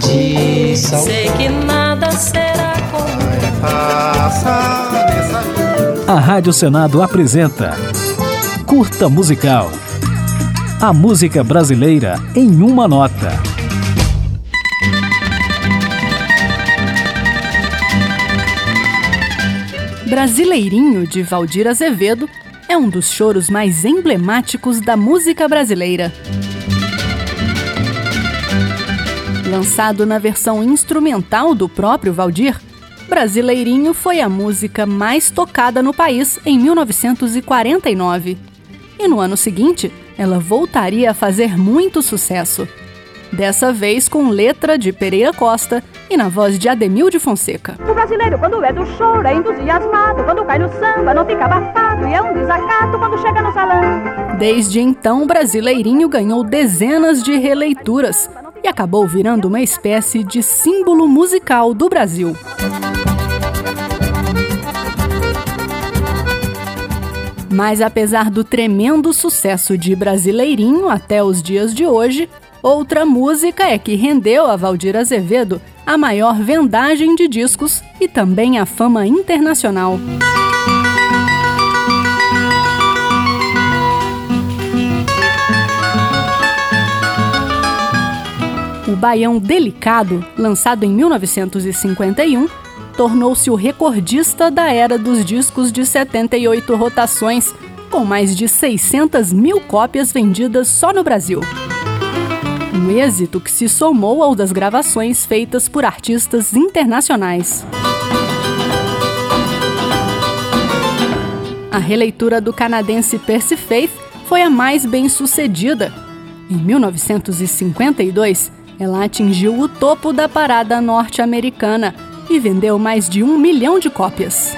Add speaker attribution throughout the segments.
Speaker 1: de sal.
Speaker 2: Sei que nada será como
Speaker 3: A Rádio Senado apresenta Curta Musical. A música brasileira em uma nota.
Speaker 4: Brasileirinho de Valdir Azevedo é um dos choros mais emblemáticos da música brasileira. Lançado na versão instrumental do próprio Valdir, Brasileirinho foi a música mais tocada no país em 1949. E no ano seguinte, ela voltaria a fazer muito sucesso. Dessa vez com letra de Pereira Costa e na voz de Ademil de Fonseca.
Speaker 5: O brasileiro, quando é do choro, é entusiasmado. Quando cai no samba, não fica abafado. E é um desacato quando chega no salão.
Speaker 4: Desde então, Brasileirinho ganhou dezenas de releituras e acabou virando uma espécie de símbolo musical do Brasil. Mas apesar do tremendo sucesso de Brasileirinho até os dias de hoje, outra música é que rendeu a Valdir Azevedo a maior vendagem de discos e também a fama internacional. O Baião Delicado, lançado em 1951, tornou-se o recordista da era dos discos de 78 rotações, com mais de 600 mil cópias vendidas só no Brasil. Um êxito que se somou ao das gravações feitas por artistas internacionais. A releitura do canadense Percy Faith foi a mais bem sucedida. Em 1952, ela atingiu o topo da parada norte-americana e vendeu mais de um milhão de cópias.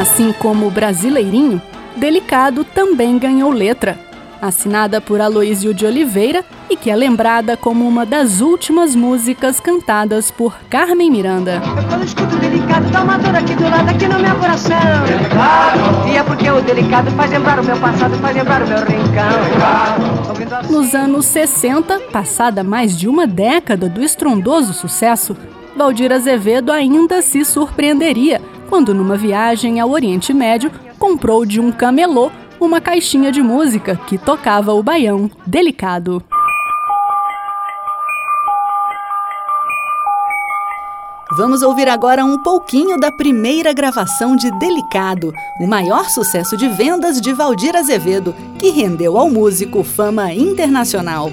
Speaker 4: Assim como o Brasileirinho, Delicado também ganhou letra, assinada por Aloísio de Oliveira e que é lembrada como uma das últimas músicas cantadas por Carmen Miranda.
Speaker 5: Quando escuto delicado, dá uma dor aqui do lado, aqui no meu coração. Delicado. E é delicado faz lembrar o meu passado, faz lembrar o meu rincão.
Speaker 4: Nos anos 60, passada mais de uma década do estrondoso sucesso, Valdir Azevedo ainda se surpreenderia quando, numa viagem ao Oriente Médio, comprou de um camelô uma caixinha de música que tocava o baião delicado. Vamos ouvir agora um pouquinho da primeira gravação de Delicado, o maior sucesso de vendas de Valdir Azevedo, que rendeu ao músico fama internacional.